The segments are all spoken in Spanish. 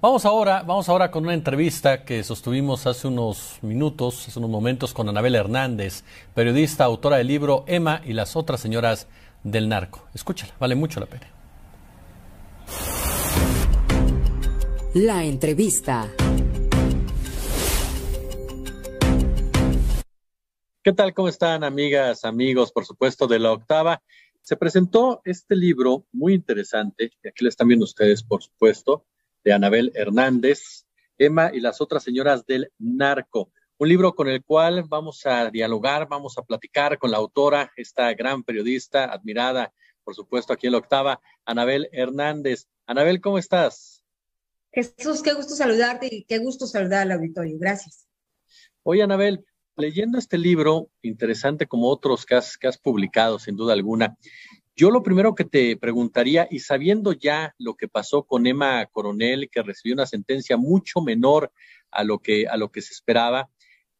Vamos ahora, vamos ahora con una entrevista que sostuvimos hace unos minutos, hace unos momentos con Anabel Hernández, periodista, autora del libro Emma y las otras señoras del narco. Escúchala, vale mucho la pena. La entrevista. ¿Qué tal? ¿Cómo están, amigas, amigos, por supuesto, de la octava? Se presentó este libro muy interesante, y aquí lo están viendo ustedes, por supuesto, de Anabel Hernández, Emma y las otras señoras del narco. Un libro con el cual vamos a dialogar, vamos a platicar con la autora, esta gran periodista, admirada, por supuesto, aquí en la octava, Anabel Hernández. Anabel, ¿cómo estás? Jesús, qué gusto saludarte y qué gusto saludar al auditorio. Gracias. Oye, Anabel, leyendo este libro, interesante como otros que has, que has publicado, sin duda alguna, yo lo primero que te preguntaría, y sabiendo ya lo que pasó con Emma Coronel, que recibió una sentencia mucho menor a lo que, a lo que se esperaba,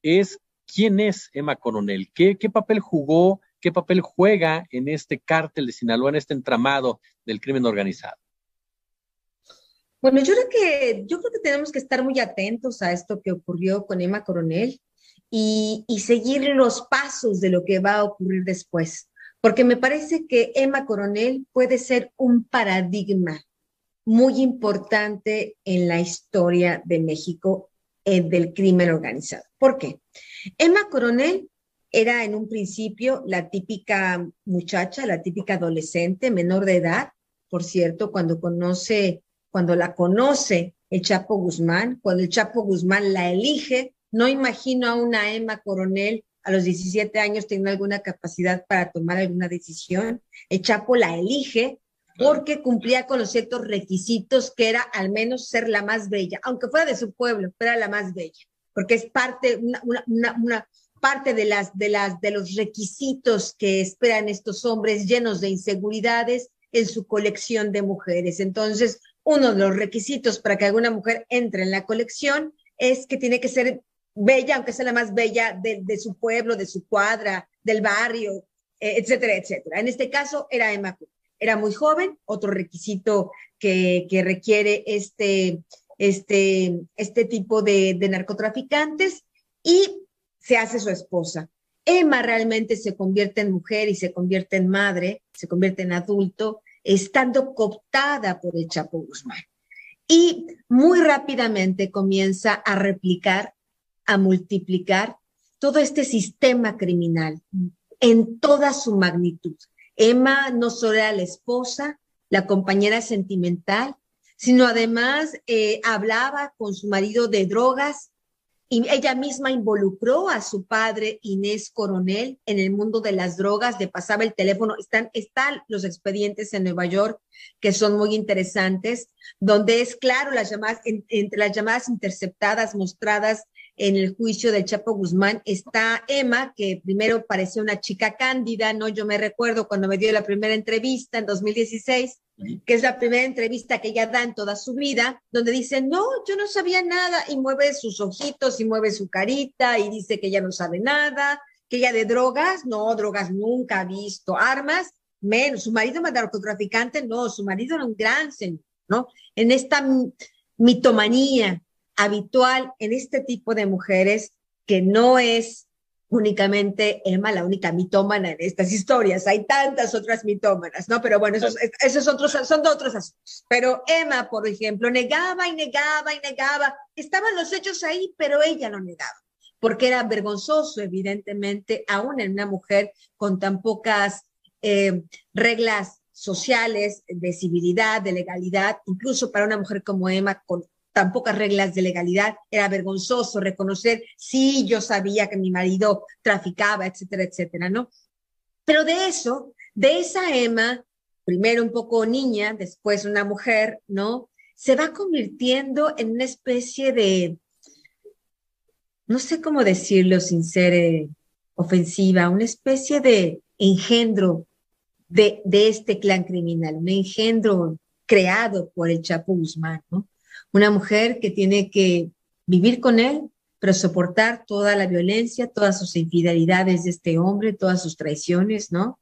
es quién es Emma Coronel, ¿Qué, papel jugó, qué papel juega en este cártel de Sinaloa, en este entramado del crimen organizado. Bueno, yo creo que, yo creo que tenemos que estar muy atentos a esto que ocurrió con Emma Coronel y seguir los pasos de lo que va a ocurrir después porque me parece que Emma Coronel puede ser un paradigma muy importante en la historia de México del crimen organizado. ¿Por qué? Emma Coronel era en un principio la típica muchacha, la típica adolescente menor de edad, por cierto, cuando conoce, cuando la conoce el Chapo Guzmán, cuando el Chapo Guzmán la elige, no imagino a una Emma Coronel a los 17 años tiene alguna capacidad para tomar alguna decisión. El Chapo la elige porque cumplía con los ciertos requisitos que era al menos ser la más bella, aunque fuera de su pueblo, pero era la más bella, porque es parte, una, una, parte de, las, de, las, de los requisitos que esperan estos hombres llenos de inseguridades en su colección de mujeres. Entonces, uno de los requisitos para que alguna mujer entre en la colección es que tiene que ser bella, aunque sea la más bella de, su pueblo, de su cuadra, del barrio, eh, etcétera, etcétera. En este caso era Emma Era muy joven, otro requisito que, requiere este, este, este tipo de, narcotraficantes, y se hace su esposa. Emma realmente se convierte en mujer y se convierte en madre, se convierte en adulto, estando cooptada por el Chapo Guzmán. Y muy rápidamente comienza a replicar a multiplicar todo este sistema criminal en toda su magnitud. Emma no solo era la esposa, la compañera sentimental, sino además eh, hablaba con su marido de drogas, y ella misma involucró a su padre, Inés Coronel, en el mundo de las drogas, le pasaba el teléfono. Están, están los expedientes en Nueva York que son muy interesantes, donde es claro las llamadas, entre las llamadas interceptadas mostradas en el juicio del Chapo Guzmán está Emma, que primero parecía una chica cándida, ¿no? Yo me recuerdo cuando me dio la primera entrevista en 2016, que es la primera entrevista que ella da en toda su vida, donde dice, no, yo no sabía nada, y mueve sus ojitos y mueve su carita y dice que ella no sabe nada, que ella de drogas, no, drogas nunca ha visto, armas, menos, su marido narcotraficante, no, su marido era un gran señor, ¿no? En esta mitomanía habitual en este tipo de mujeres que no es únicamente Emma la única mitómana en estas historias. Hay tantas otras mitómanas, ¿no? Pero bueno, esos, esos otros, son de otros asuntos. Pero Emma, por ejemplo, negaba y negaba y negaba. Estaban los hechos ahí, pero ella no negaba, porque era vergonzoso, evidentemente, aún en una mujer con tan pocas eh, reglas sociales, de civilidad, de legalidad, incluso para una mujer como Emma, con tan pocas reglas de legalidad, era vergonzoso reconocer, sí, yo sabía que mi marido traficaba, etcétera, etcétera, ¿no? Pero de eso, de esa Emma, primero un poco niña, después una mujer, ¿no? Se va convirtiendo en una especie de, no sé cómo decirlo sin ser eh, ofensiva, una especie de engendro de, de este clan criminal, un engendro creado por el Chapo Guzmán, ¿no? Una mujer que tiene que vivir con él, pero soportar toda la violencia, todas sus infidelidades de este hombre, todas sus traiciones, ¿no?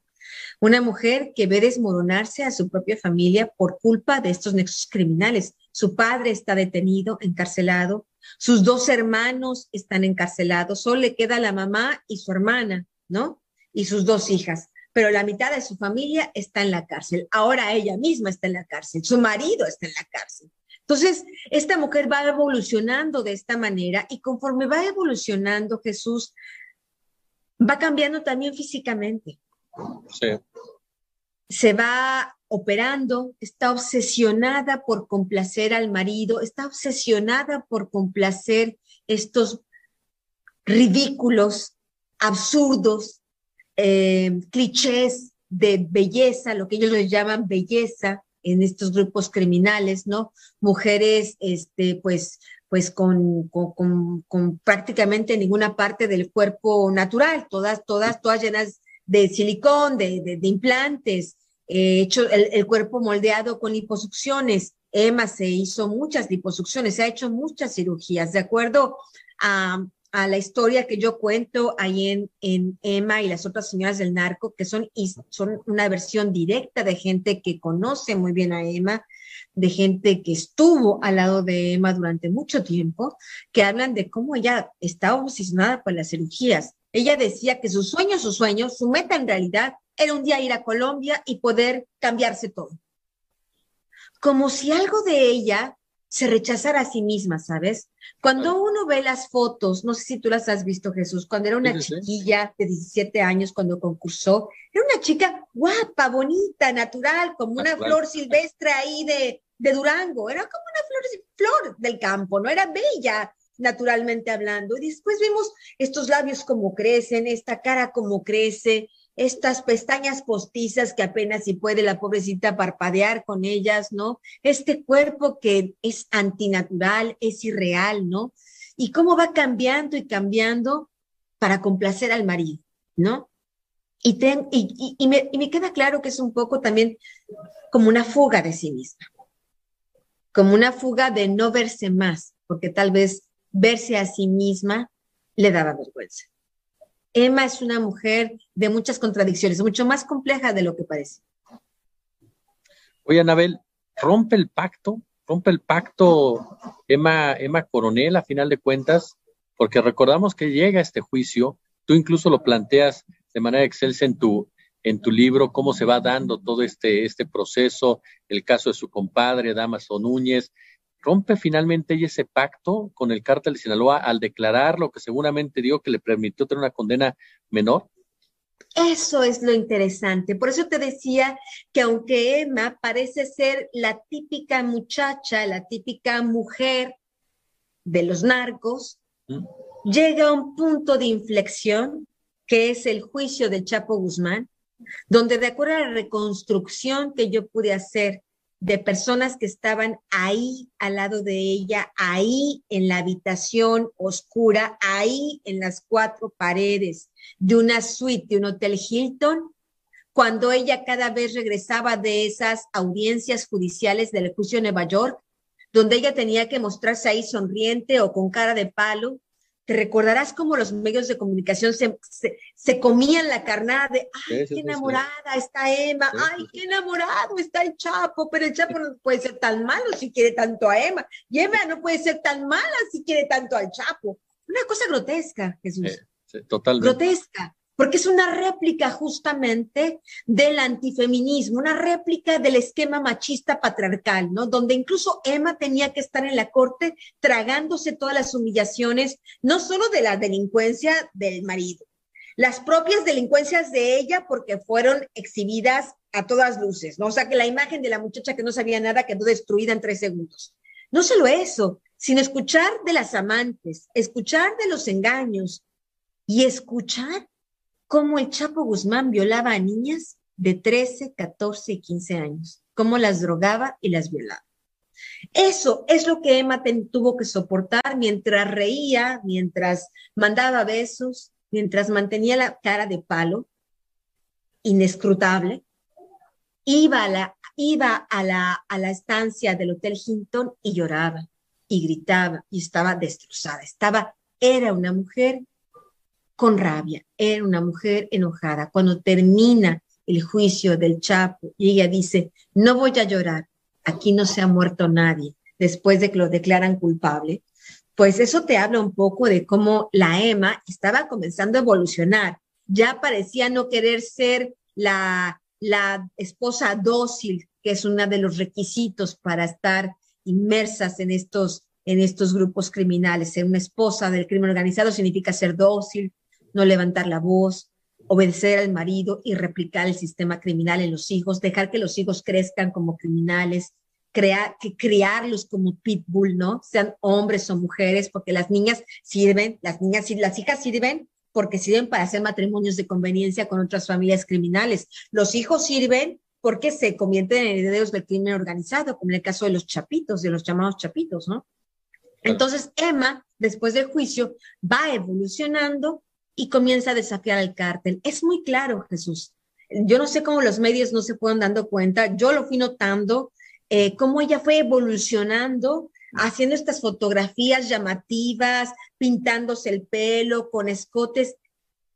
Una mujer que ve desmoronarse a su propia familia por culpa de estos nexos criminales. su padre está detenido, encarcelado, sus dos hermanos están encarcelados, solo le queda la mamá y su hermana, ¿no? Y sus dos hijas, pero la mitad de su familia está en la cárcel. Ahora ella misma está en la cárcel, su marido está en la cárcel. Entonces, esta mujer va evolucionando de esta manera y conforme va evolucionando Jesús, va cambiando también físicamente. Sí. Se va operando, está obsesionada por complacer al marido, está obsesionada por complacer estos ridículos, absurdos, eh, clichés de belleza, lo que ellos les llaman belleza en estos grupos criminales, ¿no? Mujeres, este, pues, pues con, con, prácticamente ninguna parte del cuerpo natural, todas, todas, todas llenas de silicón, de, de implantes, eh, hecho el, cuerpo moldeado con liposucciones. Emma se hizo muchas liposucciones, se ha hecho muchas cirugías, de acuerdo a, la historia que yo cuento ahí en, en, Emma y las otras señoras del narco, que son, son una versión directa de gente que conoce muy bien a Emma, de gente que estuvo al lado de Emma durante mucho tiempo, que hablan de cómo ella estaba obsesionada por las cirugías. Ella decía que su sueño, su sueño, su meta en realidad era un día ir a Colombia y poder cambiarse todo. Como si algo de ella se rechazara a sí misma, ¿sabes? Cuando uno ve las fotos, no sé si tú las has visto, Jesús, cuando era una chiquilla de 17 años, cuando concursó, era una chica guapa, bonita, natural, como una flor silvestre ahí de, de Durango, era como una flor, flor del campo, no era bella, naturalmente hablando. Y después vemos estos labios como crecen, esta cara como crece, estas pestañas postizas que apenas si puede la pobrecita parpadear con ellas, ¿no? Este cuerpo que es antinatural, es irreal, ¿no? Y cómo va cambiando y cambiando para complacer al marido, ¿no? Y, me, y me queda claro que es un poco también como una fuga de sí misma, como una fuga de no verse más, porque tal vez verse a sí misma le daba vergüenza. Emma es una mujer de muchas contradicciones, mucho más compleja de lo que parece. Oye, Anabel, rompe el pacto, rompe el pacto Emma, Emma Coronel a final de cuentas, porque recordamos que llega este juicio, tú incluso lo planteas de manera excelsa en tu, en tu libro, cómo se va dando todo este, este proceso, el caso de su compadre, Damaso Núñez, rompe finalmente ella ese pacto con el cártel de Sinaloa al declarar lo que seguramente dio que le permitió tener una condena menor? Eso es lo interesante. Por eso te decía que aunque Emma parece ser la típica muchacha, la típica mujer de los narcos, ¿Mm? llega a un punto de inflexión que es el juicio del Chapo Guzmán, donde de acuerdo a la reconstrucción que yo pude hacer de personas que estaban ahí al lado de ella, ahí en la habitación oscura, ahí en las cuatro paredes de una suite de un hotel Hilton, cuando ella cada vez regresaba de esas audiencias judiciales del juicio de Nueva York, donde ella tenía que mostrarse ahí sonriente o con cara de palo, te recordarás cómo los medios de comunicación se, se, comían la carnada de, ay, qué enamorada está Emma, ay, qué enamorado está el Chapo, pero el Chapo no puede ser tan malo si quiere tanto a Emma, y Emma no puede ser tan mala si quiere tanto al Chapo. Una cosa grotesca, Jesús. totalmente. Grotesca porque es una réplica justamente del antifeminismo, una réplica del esquema machista patriarcal, ¿no? Donde incluso Emma tenía que estar en la corte tragándose todas las humillaciones, no solo de la delincuencia del marido, las propias delincuencias de ella porque fueron exhibidas a todas luces, ¿no? O sea que la imagen de la muchacha que no sabía nada quedó destruida en tres segundos. No solo eso, sino escuchar de las amantes, escuchar de los engaños y escuchar cómo el Chapo Guzmán violaba a niñas de 13, 14 y 15 años, cómo las drogaba y las violaba. Eso es lo que Emma tuvo que soportar mientras reía, mientras mandaba besos, mientras mantenía la cara de palo, inescrutable. Iba a la, iba a la, a la estancia del Hotel Hinton y lloraba y gritaba y estaba destrozada. Estaba, era una mujer con rabia, era una mujer enojada. Cuando termina el juicio del Chapo y ella dice, no voy a llorar, aquí no se ha muerto nadie, después de que lo declaran culpable, pues eso te habla un poco de cómo la Emma estaba comenzando a evolucionar. Ya parecía no querer ser la, la esposa dócil, que es uno de los requisitos para estar inmersas en estos, en estos grupos criminales. Ser una esposa del crimen organizado significa ser dócil, no levantar la voz, obedecer al marido y replicar el sistema criminal en los hijos, dejar que los hijos crezcan como criminales, crear, que criarlos como pitbull, ¿no? Sean hombres o mujeres, porque las niñas sirven, las niñas y las hijas sirven porque sirven para hacer matrimonios de conveniencia con otras familias criminales. Los hijos sirven porque se convierten en herederos del crimen organizado, como en el caso de los chapitos, de los llamados chapitos, ¿no? Entonces, Emma, después del juicio, va evolucionando y comienza a desafiar al cártel. Es muy claro, Jesús. Yo no sé cómo los medios no se pueden dando cuenta. Yo lo fui notando, eh, cómo ella fue evolucionando, haciendo estas fotografías llamativas, pintándose el pelo con escotes.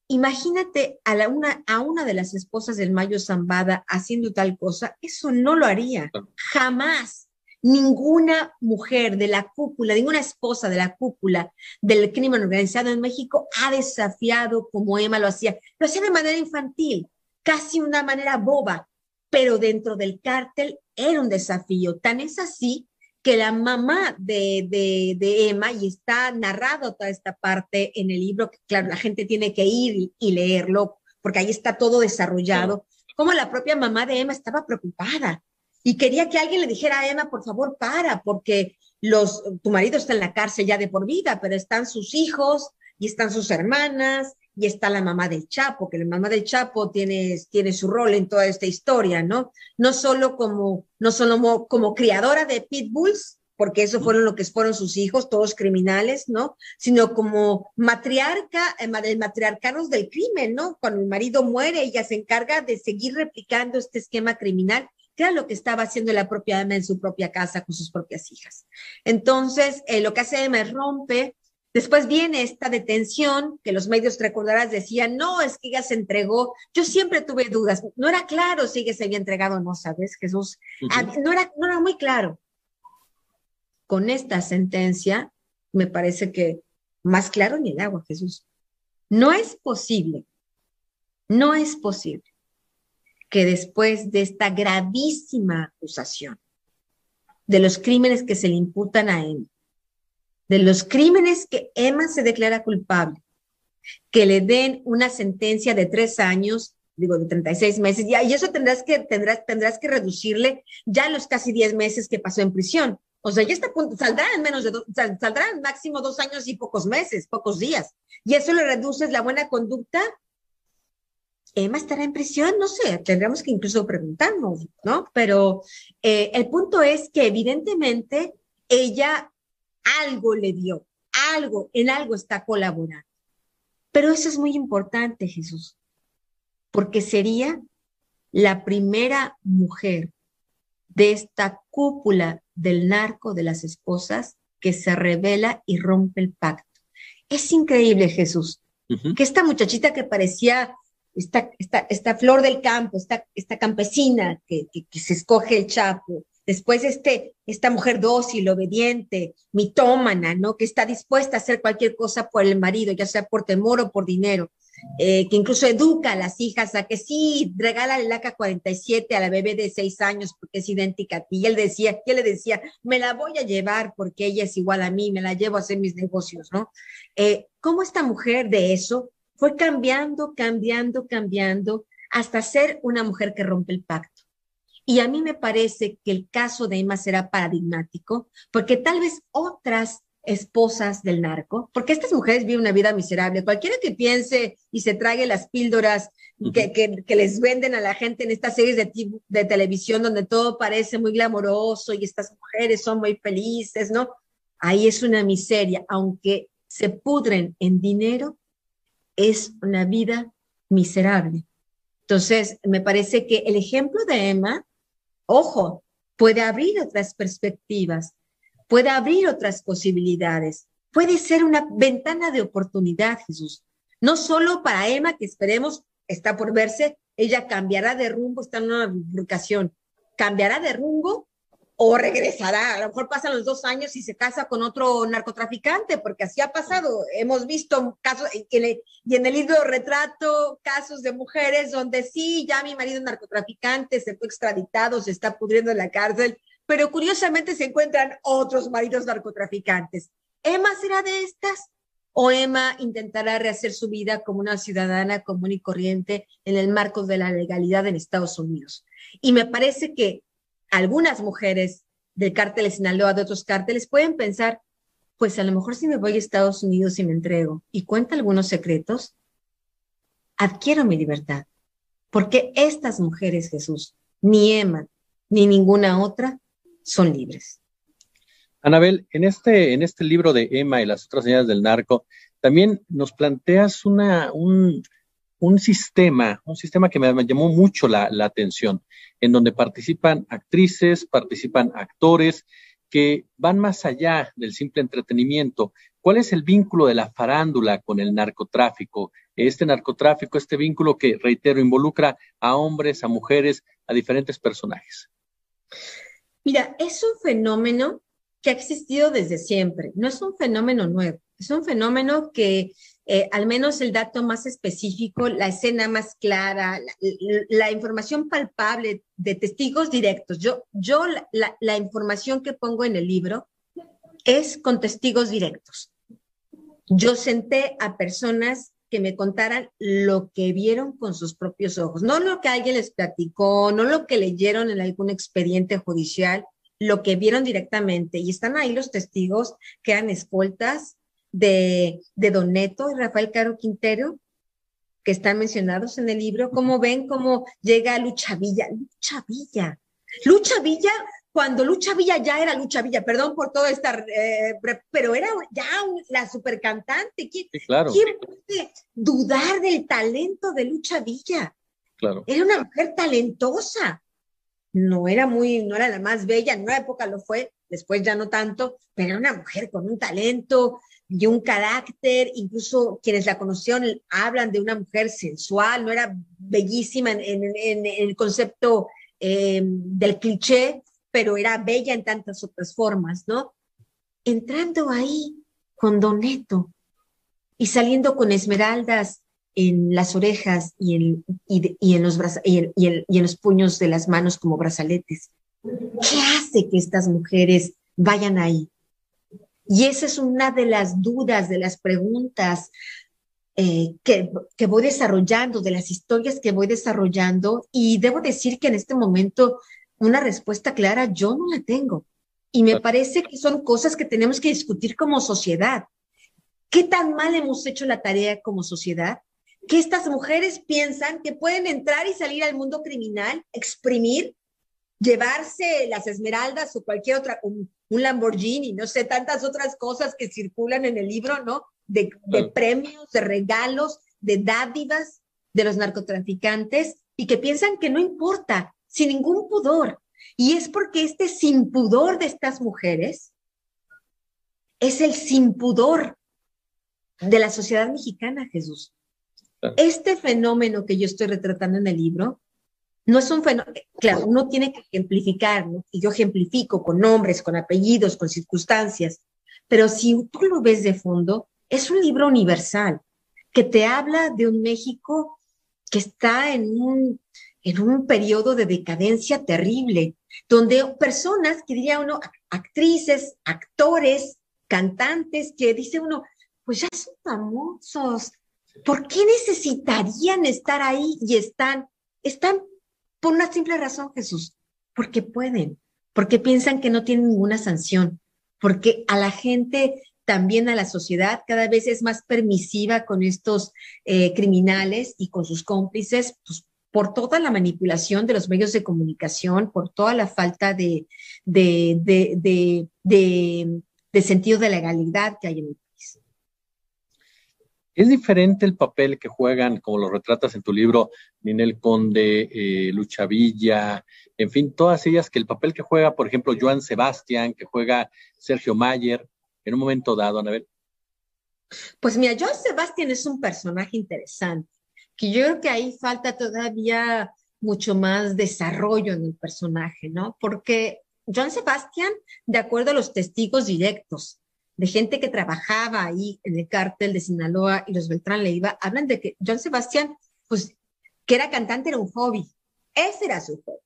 Imagínate a, la una, a una de las esposas del Mayo Zambada haciendo tal cosa, eso no lo haría, jamás. Ninguna mujer de la cúpula, ninguna esposa de la cúpula del crimen organizado en México ha desafiado como Emma lo hacía. Lo hacía de manera infantil, casi una manera boba, pero dentro del cártel era un desafío. Tan es así que la mamá de, de, Emma, y está narrado toda esta parte en el libro, que claro, la gente tiene que ir y, leerlo, porque ahí está todo desarrollado, como la propia mamá de Emma estaba preocupada y quería que alguien le dijera a Emma, por favor, para, porque los, tu marido está en la cárcel ya de por vida, pero están sus hijos y están sus hermanas y está la mamá del Chapo, que la mamá del Chapo tiene, tiene su rol en toda esta historia, ¿no? No solo como, no solo como, criadora de pitbulls, porque eso fueron lo que fueron sus hijos, todos criminales, ¿no? Sino como matriarca, eh, matriarcanos del crimen, ¿no? Cuando el marido muere, ella se encarga de seguir replicando este esquema criminal que era lo que estaba haciendo la propia Emma en su propia casa con sus propias hijas. Entonces, eh, lo que hace Emma es rompe. Después viene esta detención que los medios recordarás decían, no, es que ella se entregó. Yo siempre tuve dudas. No era claro si ella se había entregado o no, ¿sabes, Jesús? Ah, no, era, no era muy claro. Con esta sentencia, me parece que más claro ni el agua, Jesús. No es posible, no es posible que después de esta gravísima acusación, de los crímenes que se le imputan a Emma, de los crímenes que Emma se declara culpable, que le den una sentencia de tres años, digo, de 36 meses, y, eso tendrás que, tendrás, tendrás que reducirle ya los casi 10 meses que pasó en prisión. O sea, ya está, saldrá en menos de, saldrá en máximo dos años y pocos meses, pocos días. Y eso le reduces la buena conducta Emma estará en prisión, no sé, tendremos que incluso preguntarnos, ¿no? Pero eh, el punto es que evidentemente ella algo le dio, algo, en algo está colaborando. Pero eso es muy importante, Jesús, porque sería la primera mujer de esta cúpula del narco de las esposas que se revela y rompe el pacto. Es increíble, Jesús, que esta muchachita que parecía esta, esta, flor del campo, esta, esta campesina que, que, se escoge el Chapo, después este, esta mujer dócil, obediente, mitómana, ¿no? Que está dispuesta a hacer cualquier cosa por el marido, ya sea por temor o por dinero, eh, que incluso educa a las hijas a que sí, regala el AK 47 a la bebé de seis años porque es idéntica a ti. Y él decía, él le decía, me la voy a llevar porque ella es igual a mí, me la llevo a hacer mis negocios, ¿no? Eh, ¿Cómo esta mujer de eso fue cambiando, cambiando, cambiando hasta ser una mujer que rompe el pacto. Y a mí me parece que el caso de Emma será paradigmático, porque tal vez otras esposas del narco, porque estas mujeres viven una vida miserable. Cualquiera que piense y se trague las píldoras que, que, les venden a la gente en estas series de, de televisión donde todo parece muy glamoroso y estas mujeres son muy felices, ¿no? Ahí es una miseria, aunque se pudren en dinero, es una vida miserable. Entonces, me parece que el ejemplo de Emma, ojo, puede abrir otras perspectivas, puede abrir otras posibilidades, puede ser una ventana de oportunidad, Jesús. No solo para Emma, que esperemos está por verse, ella cambiará de rumbo, está en una bifurcación, cambiará de rumbo o regresará, a lo mejor pasan los dos años y se casa con otro narcotraficante, porque así ha pasado. Hemos visto casos, y en el libro retrato casos de mujeres donde sí, ya mi marido es narcotraficante, se fue extraditado, se está pudriendo en la cárcel, pero curiosamente se encuentran otros maridos narcotraficantes. ¿Emma será de estas? ¿O Emma intentará rehacer su vida como una ciudadana común y corriente en el marco de la legalidad en Estados Unidos? Y me parece que algunas mujeres del cártel de Sinaloa, de otros cárteles, pueden pensar, pues a lo mejor si me voy a Estados Unidos y me entrego y cuenta algunos secretos, adquiero mi libertad. Porque estas mujeres, Jesús, ni Emma, ni ninguna otra, son libres. Anabel, en este, en este libro de Emma y las otras señales del narco, también nos planteas una, un, un sistema, un sistema que me, llamó mucho la, atención, en donde participan actrices, participan actores que van más allá del simple entretenimiento. ¿Cuál es el vínculo de la farándula con el narcotráfico? Este narcotráfico, este vínculo que, reitero, involucra a hombres, a mujeres, a diferentes personajes. Mira, es un fenómeno que ha existido desde siempre, no es un fenómeno nuevo, es un fenómeno que eh, al menos el dato más específico, la escena más clara, la, información palpable de testigos directos. Yo, yo la, información que pongo en el libro es con testigos directos. Yo senté a personas que me contaran lo que vieron con sus propios ojos, no lo que alguien les platicó, no lo que leyeron en algún expediente judicial, lo que vieron directamente. Y están ahí los testigos que eran escoltas, de, de Don Neto y Rafael Caro Quintero, que están mencionados en el libro, cómo ven cómo llega Lucha Villa. Lucha Villa. Lucha Villa, cuando Lucha Villa ya era Lucha Villa, perdón por todo esta, eh, pero era ya la super cantante. ¿Quién, ¿Quién puede dudar del talento de Lucha Villa? Claro. Era una mujer talentosa. No era muy, no era la más bella, en una época lo fue, después ya no tanto, pero era una mujer con un talento, y un carácter, incluso quienes la conocieron hablan de una mujer sensual, no era bellísima en, el concepto eh, del cliché, pero era bella en tantas otras formas, ¿no? Entrando ahí con Doneto y saliendo con esmeraldas en las orejas y en, y en los y y en los puños de las manos como brazaletes. ¿Qué hace que estas mujeres vayan ahí? Y esa es una de las dudas, de las preguntas eh, que, que, voy desarrollando, de las historias que voy desarrollando. Y debo decir que en este momento una respuesta clara yo no la tengo. Y me parece que son cosas que tenemos que discutir como sociedad. ¿Qué tan mal hemos hecho la tarea como sociedad? Que estas mujeres piensan que pueden entrar y salir al mundo criminal, exprimir, llevarse las esmeraldas o cualquier otra, un Lamborghini, no sé, tantas otras cosas que circulan en el libro, ¿no? De, premios, de regalos, de dádivas de los narcotraficantes y que piensan que no importa, sin ningún pudor. Y es porque este sin pudor de estas mujeres es el sin pudor de la sociedad mexicana, Jesús. Este fenómeno que yo estoy retratando en el libro no es un fenómeno, claro, uno tiene que ejemplificar, y yo ejemplifico con nombres, con apellidos, con circunstancias, pero si tú lo ves de fondo, es un libro universal que te habla de un México que está en un, en un periodo de decadencia terrible, donde personas, que diría uno, actrices, actores, cantantes, que dice uno, pues ya son famosos, ¿por qué necesitarían estar ahí y están? Están por una simple razón, Jesús, porque pueden, porque piensan que no tienen ninguna sanción, porque a la gente, también a la sociedad, cada vez es más permisiva con estos eh, criminales y con sus cómplices, pues, por toda la manipulación de los medios de comunicación, por toda la falta de, de, sentido de legalidad que hay en el es diferente el papel que juegan, como lo retratas en tu libro, Ninel Conde, eh, Lucha Villa, en fin, todas ellas, que el papel que juega, por ejemplo, Joan Sebastián, que juega Sergio Mayer, en un momento dado, Anabel. Pues mira, Joan Sebastián es un personaje interesante, que yo creo que ahí falta todavía mucho más desarrollo en el personaje, ¿no? Porque John Sebastian, de acuerdo a los testigos directos, de gente que trabajaba ahí en el cártel de Sinaloa y los Beltrán Leiva, hablan de que John Sebastián, pues, que era cantante, era un hobby. Ese era su hobby.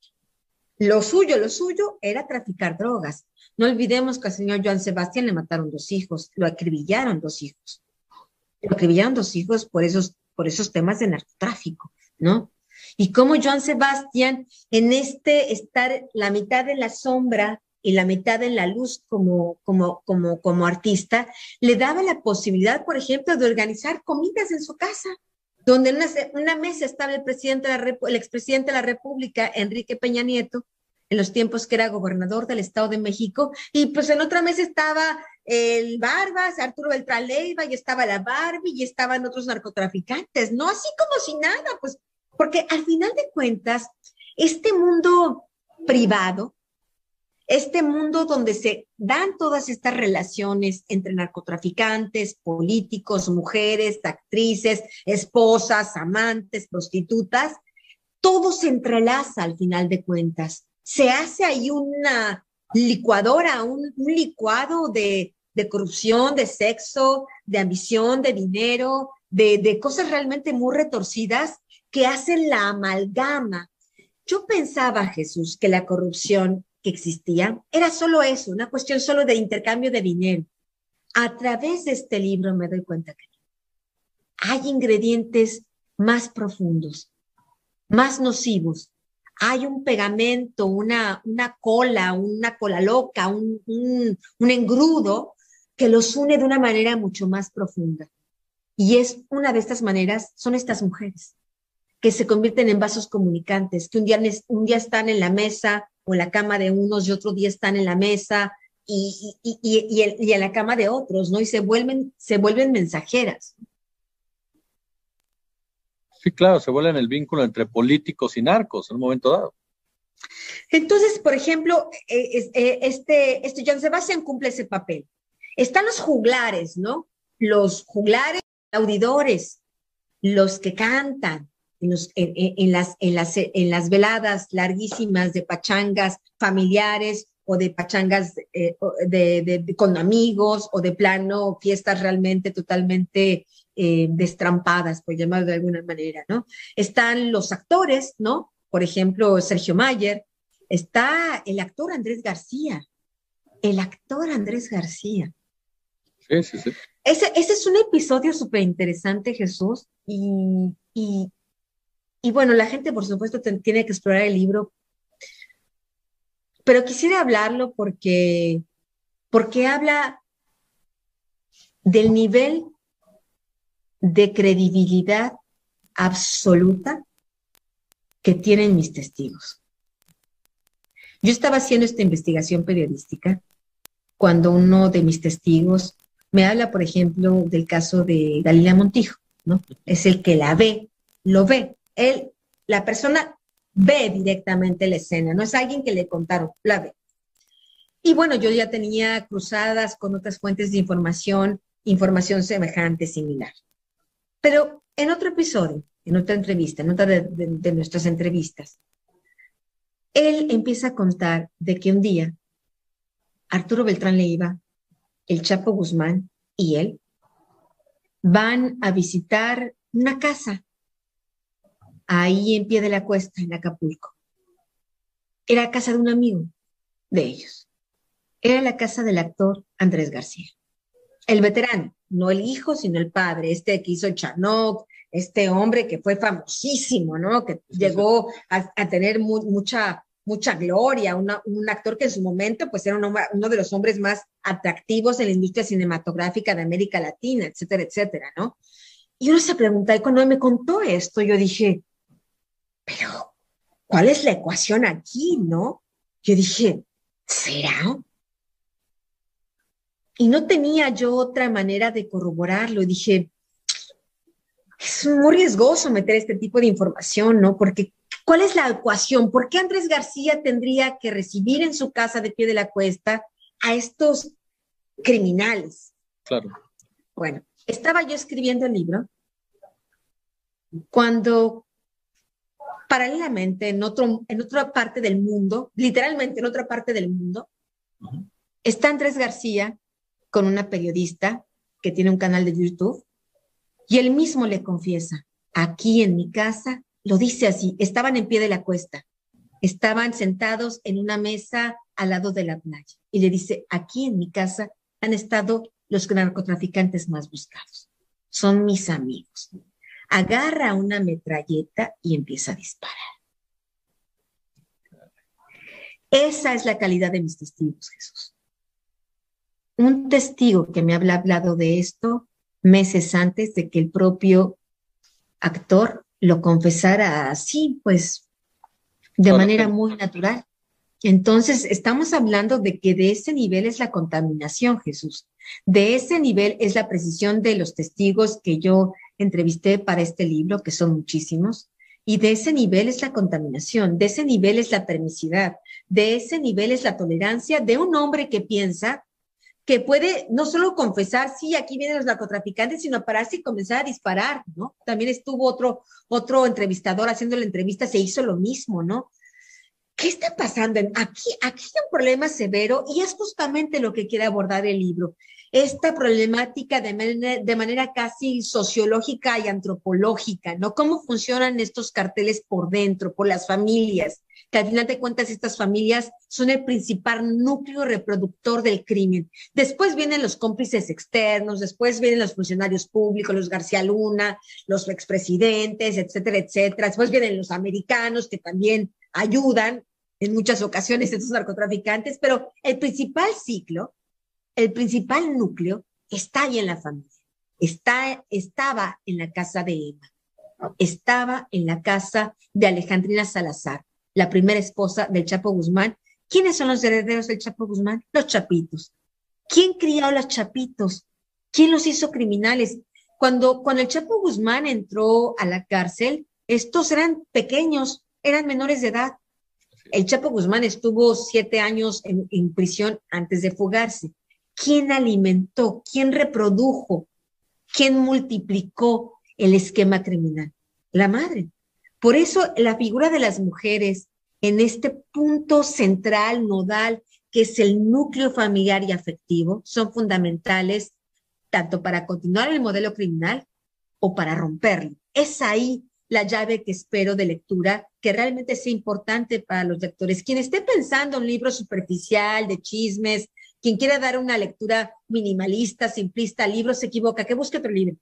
Lo suyo, lo suyo era traficar drogas. No olvidemos que al señor Joan Sebastián le mataron dos hijos, lo acribillaron dos hijos. Lo acribillaron dos hijos por esos, por esos temas de narcotráfico, ¿no? Y cómo Joan Sebastián, en este estar la mitad en la sombra y la mitad en la luz como, como, como, como artista, le daba la posibilidad, por ejemplo, de organizar comidas en su casa, donde en una, mesa estaba el presidente de la, el expresidente de la República, Enrique Peña Nieto, en los tiempos que era gobernador del Estado de México, y pues en otra mesa estaba el Barbas, Arturo Beltrán Leiva, y estaba la Barbie, y estaban otros narcotraficantes, ¿no? Así como si nada, pues, porque al final de cuentas, este mundo privado, este mundo donde se dan todas estas relaciones entre narcotraficantes, políticos, mujeres, actrices, esposas, amantes, prostitutas, todo se entrelaza al final de cuentas se hace ahí una licuadora, un, licuado de, corrupción, de sexo, de ambición, de dinero, de, de cosas realmente muy retorcidas que hacen la amalgama. Yo pensaba, Jesús, que la corrupción que existía era solo eso, una cuestión solo de intercambio de dinero. A través de este libro me doy cuenta que hay ingredientes más profundos, más nocivos, hay un pegamento, una, una cola, una cola loca, un, un, engrudo que los une de una manera mucho más profunda. Y es una de estas maneras, son estas mujeres, que se convierten en vasos comunicantes, que un día, un día están en la mesa o en la cama de unos y otro día están en la mesa y, y, y, y en la cama de otros, ¿no? Y se vuelven, se vuelven mensajeras. Sí, claro, se vuelve en el vínculo entre políticos y narcos en un momento dado. Entonces, por ejemplo, eh, eh, este, este John Sebastian cumple ese papel. Están los juglares, ¿no? Los juglares, audidores, los que cantan en, las, en, las, en las veladas larguísimas de pachangas familiares o de pachangas eh, de, con amigos o de plano fiestas realmente totalmente eh, destrampadas, por llamarlo de alguna manera, ¿no? Están los actores, ¿no? Por ejemplo, Sergio Mayer, está el actor Andrés García, el actor Andrés García. Sí, sí, sí. Ese, ese es un episodio súper interesante, Jesús, y, y, y, bueno, la gente, por supuesto, tiene que explorar el libro pero quisiera hablarlo porque, porque habla del nivel de credibilidad absoluta que tienen mis testigos. Yo estaba haciendo esta investigación periodística cuando uno de mis testigos me habla, por ejemplo, del caso de Galilea Montijo, ¿no? Es el que la ve, lo ve. Él, la persona ve directamente la escena, no es alguien que le contaron, la ve. Y bueno, yo ya tenía cruzadas con otras fuentes de información, información semejante, similar. Pero en otro episodio, en otra entrevista, en otra de, nuestras entrevistas, él empieza a contar de que un día Arturo Beltrán Leiva, el Chapo Guzmán y él van a visitar una casa ahí en pie de la cuesta, en Acapulco. Era casa de un amigo de ellos. Era la casa del actor Andrés García. El veterano, no el hijo, sino el padre, este que hizo Chanok, este hombre que fue famosísimo, ¿no? Que llegó a, tener mucha, mucha gloria, un actor que en su momento pues era uno de los hombres más atractivos en la industria cinematográfica de América Latina, etcétera, etcétera, ¿no? Y uno se pregunta, y cuando me contó esto, yo dije, pero ¿cuál es la ecuación aquí, no? Yo dije, ¿será? Y no tenía yo otra manera de corroborarlo. Dije, es muy riesgoso meter este tipo de información, ¿no? Porque, ¿cuál es la ecuación? ¿Por qué Andrés García tendría que recibir en su casa de pie de la cuesta a estos criminales? Claro. Bueno, estaba yo escribiendo el libro cuando Paralelamente, en, otro, en otra parte del mundo, literalmente en otra parte del mundo, está Andrés García con una periodista que tiene un canal de YouTube y él mismo le confiesa, aquí en mi casa, lo dice así, estaban en pie de la cuesta, estaban sentados en una mesa al lado de la playa y le dice, aquí en mi casa han estado los narcotraficantes más buscados, son mis amigos. Agarra una metralleta y empieza a disparar. Esa es la calidad de mis testigos, Jesús. Un testigo que me había hablado de esto meses antes de que el propio actor lo confesara así, pues de manera muy natural. Entonces, estamos hablando de que de ese nivel es la contaminación, Jesús. De ese nivel es la precisión de los testigos que yo entrevisté para este libro, que son muchísimos. Y de ese nivel es la contaminación, de ese nivel es la permisidad, de ese nivel es la tolerancia de un hombre que piensa que puede no solo confesar, sí, aquí vienen los narcotraficantes, sino pararse y comenzar a disparar, ¿no? También estuvo otro, otro entrevistador haciendo la entrevista, se hizo lo mismo, ¿no? ¿Qué está pasando? Aquí, aquí hay un problema severo y es justamente lo que quiere abordar el libro. Esta problemática de, manera casi sociológica y antropológica, ¿no? ¿Cómo funcionan estos carteles por dentro, por las familias? que al final de cuentas estas familias son el principal núcleo reproductor del crimen. Después vienen los cómplices externos, después vienen los funcionarios públicos, los García Luna, los expresidentes, etcétera, etcétera. Después vienen los americanos que también ayudan en muchas ocasiones estos narcotraficantes, pero el principal ciclo, el principal núcleo está ahí en la familia. Está, estaba en la casa de Emma, estaba en la casa de Alejandrina Salazar, la primera esposa del Chapo Guzmán. ¿Quiénes son los herederos del Chapo Guzmán? Los chapitos. ¿Quién crió a los chapitos? ¿Quién los hizo criminales? Cuando, cuando el Chapo Guzmán entró a la cárcel, estos eran pequeños, eran menores de edad. El Chapo Guzmán estuvo siete años en, en prisión antes de fugarse. ¿Quién alimentó? ¿Quién reprodujo? ¿Quién multiplicó el esquema criminal? La madre. Por eso la figura de las mujeres en este punto central, nodal, que es el núcleo familiar y afectivo, son fundamentales tanto para continuar el modelo criminal o para romperlo. Es ahí la llave que espero de lectura que realmente sea importante para los lectores. Quien esté pensando un libro superficial, de chismes, quien quiera dar una lectura minimalista, simplista libro, se equivoca, que busque otro libro.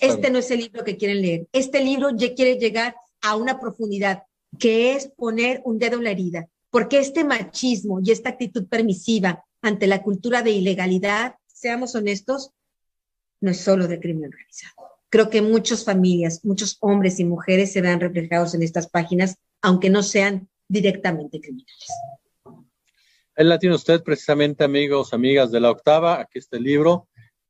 Este no es el libro que quieren leer. Este libro ya quiere llegar a una profundidad, que es poner un dedo en la herida, porque este machismo y esta actitud permisiva ante la cultura de ilegalidad, seamos honestos, no es solo de crimen organizado. Creo que muchas familias, muchos hombres y mujeres se verán reflejados en estas páginas, aunque no sean directamente criminales. Ahí la tiene usted precisamente, amigos, amigas de la octava. Aquí está el libro.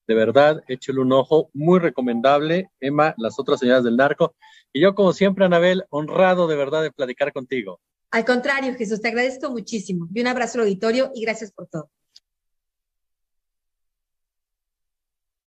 De verdad, échale un ojo. Muy recomendable. Emma, las otras señoras del narco. Y yo, como siempre, Anabel, honrado de verdad de platicar contigo. Al contrario, Jesús, te agradezco muchísimo. Y un abrazo al auditorio y gracias por todo.